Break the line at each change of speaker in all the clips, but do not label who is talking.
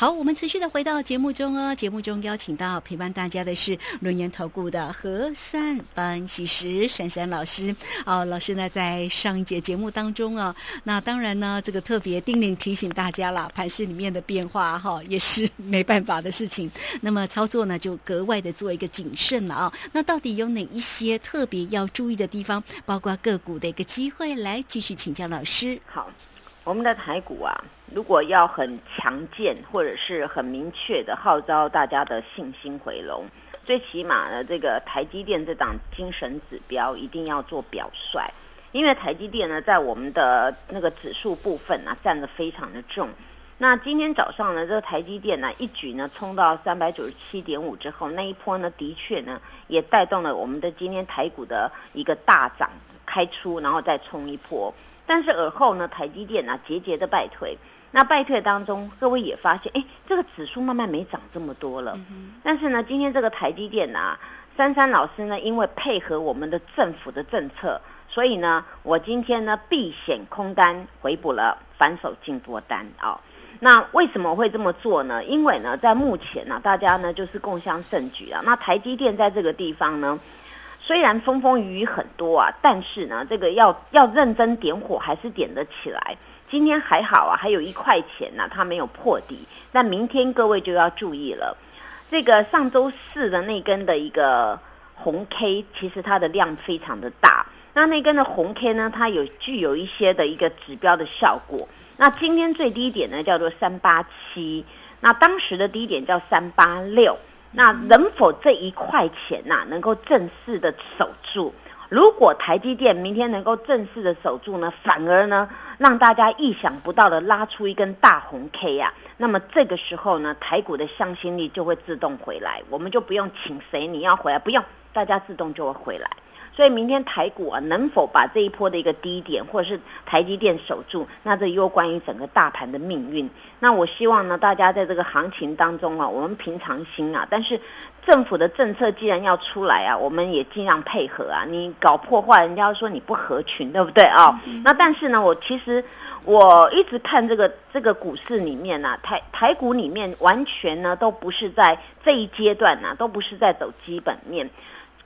好，我们持续的回到节目中哦。节目中邀请到陪伴大家的是轮研投顾的何山班喜石珊珊老师。哦，老师呢在上一节节目当中啊，那当然呢，这个特别叮咛提醒大家了，盘市里面的变化哈，也是没办法的事情。那么操作呢，就格外的做一个谨慎了啊。那到底有哪一些特别要注意的地方？包括个股的一个机会，来继续请教老师。
好，我们的台股啊。如果要很强健或者是很明确的号召大家的信心回笼，最起码呢，这个台积电这档精神指标一定要做表率，因为台积电呢在我们的那个指数部分呢占的非常的重。那今天早上呢，这个台积电呢一举呢冲到三百九十七点五之后，那一波呢的确呢也带动了我们的今天台股的一个大涨开出，然后再冲一波。但是而后呢，台积电呢节节的败退。那败退当中，各位也发现，哎，这个指数慢慢没涨这么多了。但是呢，今天这个台积电呢，珊珊老师呢，因为配合我们的政府的政策，所以呢，我今天呢避险空单回补了，反手进多单啊。那为什么会这么做呢？因为呢，在目前呢，大家呢就是共襄盛举啊。那台积电在这个地方呢，虽然风风雨雨很多啊，但是呢，这个要要认真点火，还是点得起来。今天还好啊，还有一块钱呢，它没有破底。那明天各位就要注意了，这个上周四的那根的一个红 K，其实它的量非常的大。那那根的红 K 呢，它有具有一些的一个指标的效果。那今天最低点呢叫做三八七，那当时的低点叫三八六。那能否这一块钱呐，能够正式的守住？如果台积电明天能够正式的守住呢，反而呢？让大家意想不到的拉出一根大红 K 呀，那么这个时候呢，台股的向心力就会自动回来，我们就不用请谁你要回来，不用，大家自动就会回来。所以明天台股啊，能否把这一波的一个低点，或者是台积电守住，那这又关于整个大盘的命运。那我希望呢，大家在这个行情当中啊，我们平常心啊，但是。政府的政策既然要出来啊，我们也尽量配合啊。你搞破坏，人家说你不合群，对不对啊？那但是呢，我其实我一直看这个这个股市里面呢，台台股里面完全呢都不是在这一阶段呢，都不是在走基本面。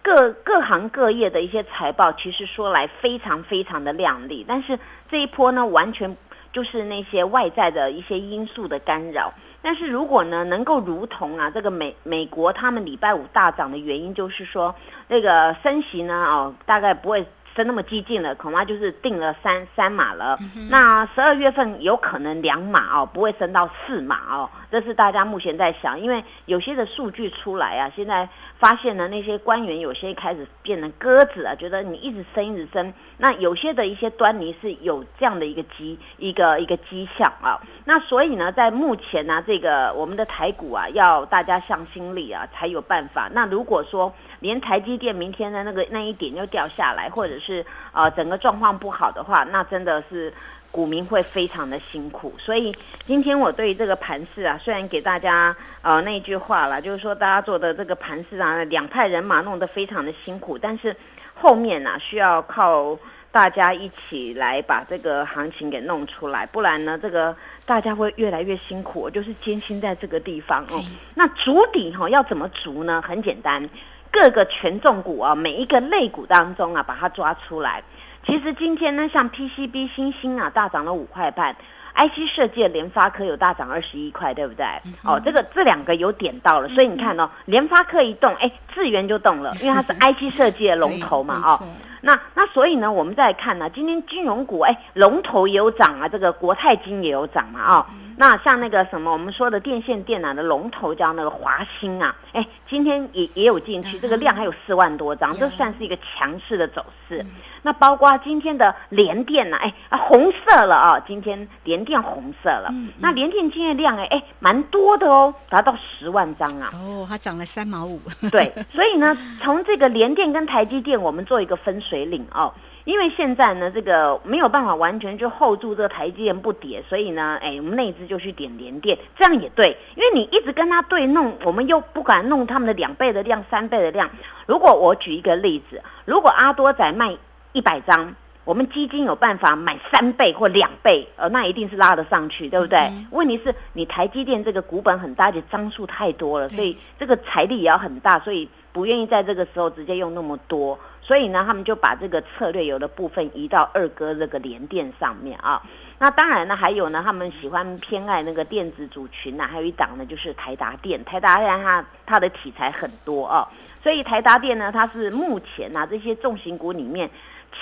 各各行各业的一些财报，其实说来非常非常的亮丽，但是这一波呢，完全就是那些外在的一些因素的干扰。但是如果呢，能够如同啊，这个美美国他们礼拜五大涨的原因，就是说那个升息呢，哦，大概不会。升那么激进了，恐怕就是定了三三码了。那十二月份有可能两码哦，不会升到四码哦。这是大家目前在想，因为有些的数据出来啊，现在发现呢，那些官员有些开始变成鸽子啊，觉得你一直升一直升。那有些的一些端倪是有这样的一个迹一个一个迹象啊。那所以呢，在目前呢，这个我们的台股啊，要大家向心力啊，才有办法。那如果说，连台积电明天的那个那一点又掉下来，或者是呃整个状况不好的话，那真的是股民会非常的辛苦。所以今天我对这个盘市啊，虽然给大家呃那句话了，就是说大家做的这个盘市啊，两派人马弄得非常的辛苦，但是后面呢需要靠大家一起来把这个行情给弄出来，不然呢这个大家会越来越辛苦。我就是艰辛在这个地方哦。那足底哈要怎么足呢？很简单。各个权重股啊，每一个类股当中啊，把它抓出来。其实今天呢，像 PCB 新星啊，大涨了五块半；IC 设计的联发科有大涨二十一块，对不对？哦，这个这两个有点到了，所以你看哦，联发科一动，哎，智源就动了，因为它是 IC 设计的龙头嘛，哦。那那所以呢，我们再看呢，今天金融股，哎，龙头也有涨啊，这个国泰金也有涨嘛，哦。那像那个什么，我们说的电线电缆的龙头叫那个华兴啊，哎，今天也也有进去，这个量还有四万多张，这算是一个强势的走势。那包括今天的联电呢，哎啊红色了啊，今天联电红色了。那联电今天量哎哎蛮多的哦，达到十万张啊。
哦，它涨了三毛五。
对，所以呢，从这个联电跟台积电，我们做一个分水岭哦。因为现在呢，这个没有办法完全就 hold 住这个台积电不跌，所以呢，哎，我们内资就去点连电，这样也对。因为你一直跟他对弄，我们又不敢弄他们的两倍的量、三倍的量。如果我举一个例子，如果阿多仔卖一百张，我们基金有办法买三倍或两倍，呃，那一定是拉得上去，对不对？问题是你台积电这个股本很大，且张数太多了，所以这个财力也要很大，所以不愿意在这个时候直接用那么多，所以呢，他们就把这个策略有的部分移到二哥这个联电上面啊。那当然呢，还有呢，他们喜欢偏爱那个电子组群呢，还有一档呢就是台达电，台达电它它的题材很多啊，所以台达电呢，它是目前啊这些重型股里面。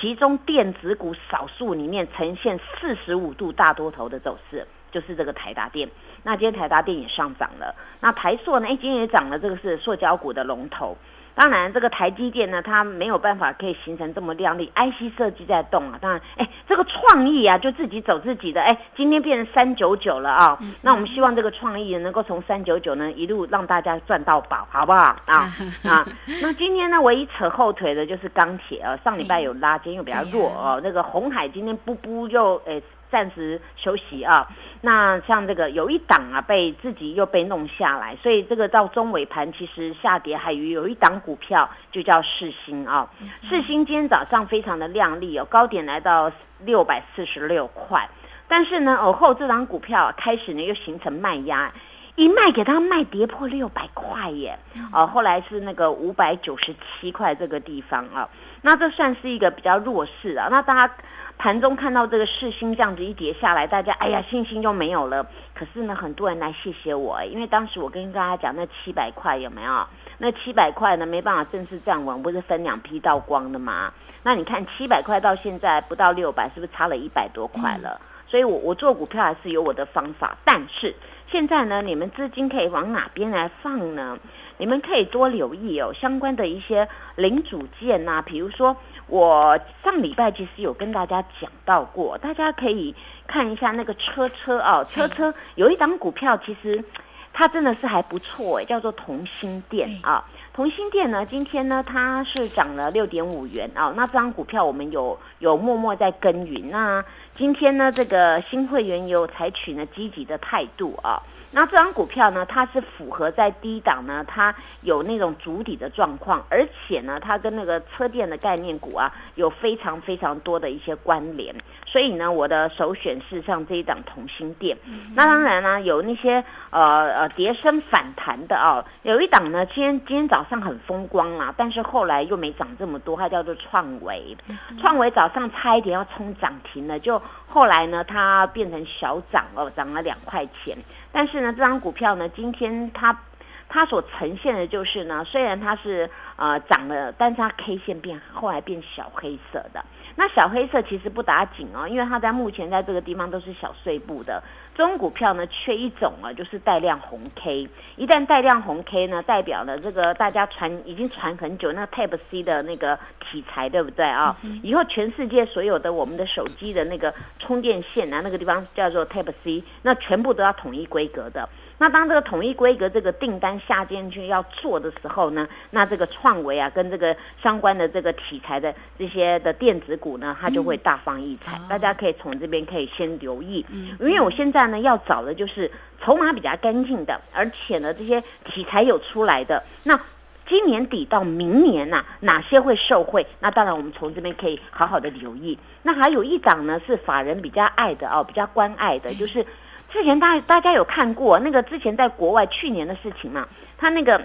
其中电子股少数里面呈现四十五度大多头的走势，就是这个台达电。那今天台达电也上涨了，那台塑呢？哎，今天也涨了，这个是塑胶股的龙头。当然，这个台积电呢，它没有办法可以形成这么亮丽。IC 设计在动啊，当然，哎，这个创意啊，就自己走自己的。哎，今天变成三九九了啊。那我们希望这个创意能够从三九九呢一路让大家赚到宝，好不好啊？啊，那今天呢，唯一扯后腿的就是钢铁啊。上礼拜有拉，今天又比较弱哦。那个红海今天不不又哎。暂时休息啊，那像这个有一档啊，被自己又被弄下来，所以这个到中尾盘其实下跌，还有有一档股票就叫世新啊，世新今天早上非常的亮丽哦，高点来到六百四十六块，但是呢，而后这档股票开始呢又形成卖压，一卖给他卖跌破六百块耶，哦，后来是那个五百九十七块这个地方啊，那这算是一个比较弱势啊，那大家。盘中看到这个市星这样子一跌下来，大家哎呀信心就没有了。可是呢，很多人来谢谢我，因为当时我跟大家讲那七百块有没有？那七百块呢没办法正式站稳，不是分两批倒光的吗？那你看七百块到现在不到六百，是不是差了一百多块了？所以我我做股票还是有我的方法，但是现在呢，你们资金可以往哪边来放呢？你们可以多留意哦，相关的一些零组件呐，比如说。我上礼拜其实有跟大家讲到过，大家可以看一下那个车车啊，车车有一档股票，其实它真的是还不错，叫做同心店啊。同心店呢，今天呢它是涨了六点五元啊。那这张股票我们有有默默在耕耘。那今天呢，这个新会员有采取呢积极的态度啊。那这张股票呢，它是符合在低档呢，它有那种主底的状况，而且呢，它跟那个车电的概念股啊，有非常非常多的一些关联，所以呢，我的首选是像这一档同心电。那当然呢，有那些呃呃跌升反弹的啊，有一档呢，今天今天早上很风光啊，但是后来又没涨这么多，它叫做创维。创维早上差一点要冲涨停了，就后来呢，它变成小涨哦，涨了两块钱。但是呢，这张股票呢，今天它它所呈现的就是呢，虽然它是呃涨了，但是它 K 线变后来变小黑色的。那小黑色其实不打紧哦，因为它在目前在这个地方都是小碎步的。中股票呢缺一种啊，就是带量红 K。一旦带量红 K 呢，代表了这个大家传已经传很久那 Type C 的那个题材，对不对啊？以后全世界所有的我们的手机的那个充电线啊，那个地方叫做 Type C，那全部都要统一规格的。那当这个统一规格这个订单下进去要做的时候呢，那这个创维啊，跟这个相关的这个题材的这些的电子股呢，它就会大放异彩。大家可以从这边可以先留意，嗯因为我现在呢要找的就是筹码比较干净的，而且呢这些题材有出来的。那今年底到明年呐，哪些会受惠？那当然我们从这边可以好好的留意。那还有一档呢是法人比较爱的哦，比较关爱的，就是。之前大大家有看过那个之前在国外去年的事情嘛？他那个。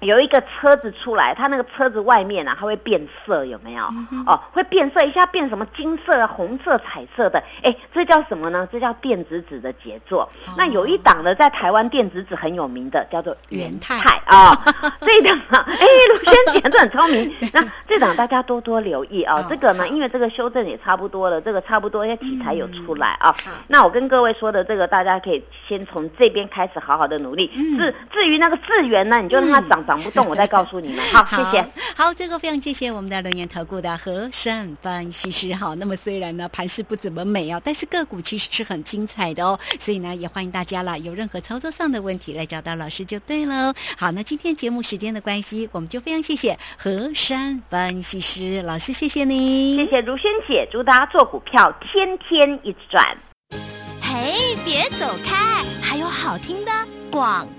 有一个车子出来，它那个车子外面啊，它会变色，有没有？哦，会变色，一下变什么金色、红色、彩色的，哎，这叫什么呢？这叫电子纸的杰作。那有一档呢，在台湾电子纸很有名的，叫做元泰啊。这一档啊，哎，卢轩姐这很聪明。那这档大家多多留意啊。这个呢，因为这个修正也差不多了，这个差不多一些题材有出来啊。那我跟各位说的这个，大家可以先从这边开始好好的努力。至至于那个智源呢，你就让它涨。涨不动，我再告诉你们。好，谢谢。
好，这个非常谢谢我们的龙岩投顾的和善分析师。好，那么虽然呢盘势不怎么美啊，但是个股其实是很精彩的哦。所以呢，也欢迎大家啦，有任何操作上的问题来找到老师就对了。好，那今天节目时间的关系，我们就非常谢谢和善分析师老师，谢谢你，
谢谢如萱姐，祝大家做股票天天一直赚。嘿，别走开，还有好听的广告。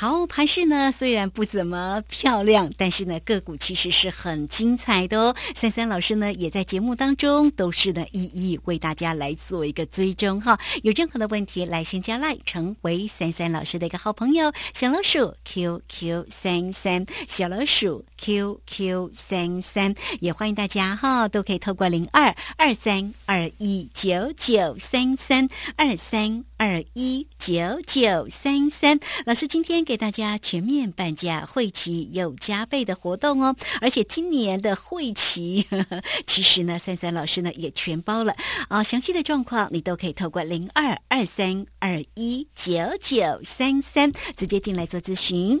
好，盘市呢虽然不怎么漂亮，但是呢个股其实是很精彩的哦。三三老师呢也在节目当中都是呢一一为大家来做一个追踪哈。有任何的问题来先加赖，成为三三老师的一个好朋友。小老鼠 QQ 三三，小老鼠 QQ 三三，也欢迎大家哈都可以透过零二二三二一九九三三二三二一九九三三。老师今天。给大家全面半价，会期有加倍的活动哦！而且今年的会期，其实呢，三三老师呢也全包了啊。详细的状况你都可以透过零二二三二一九九三三直接进来做咨询。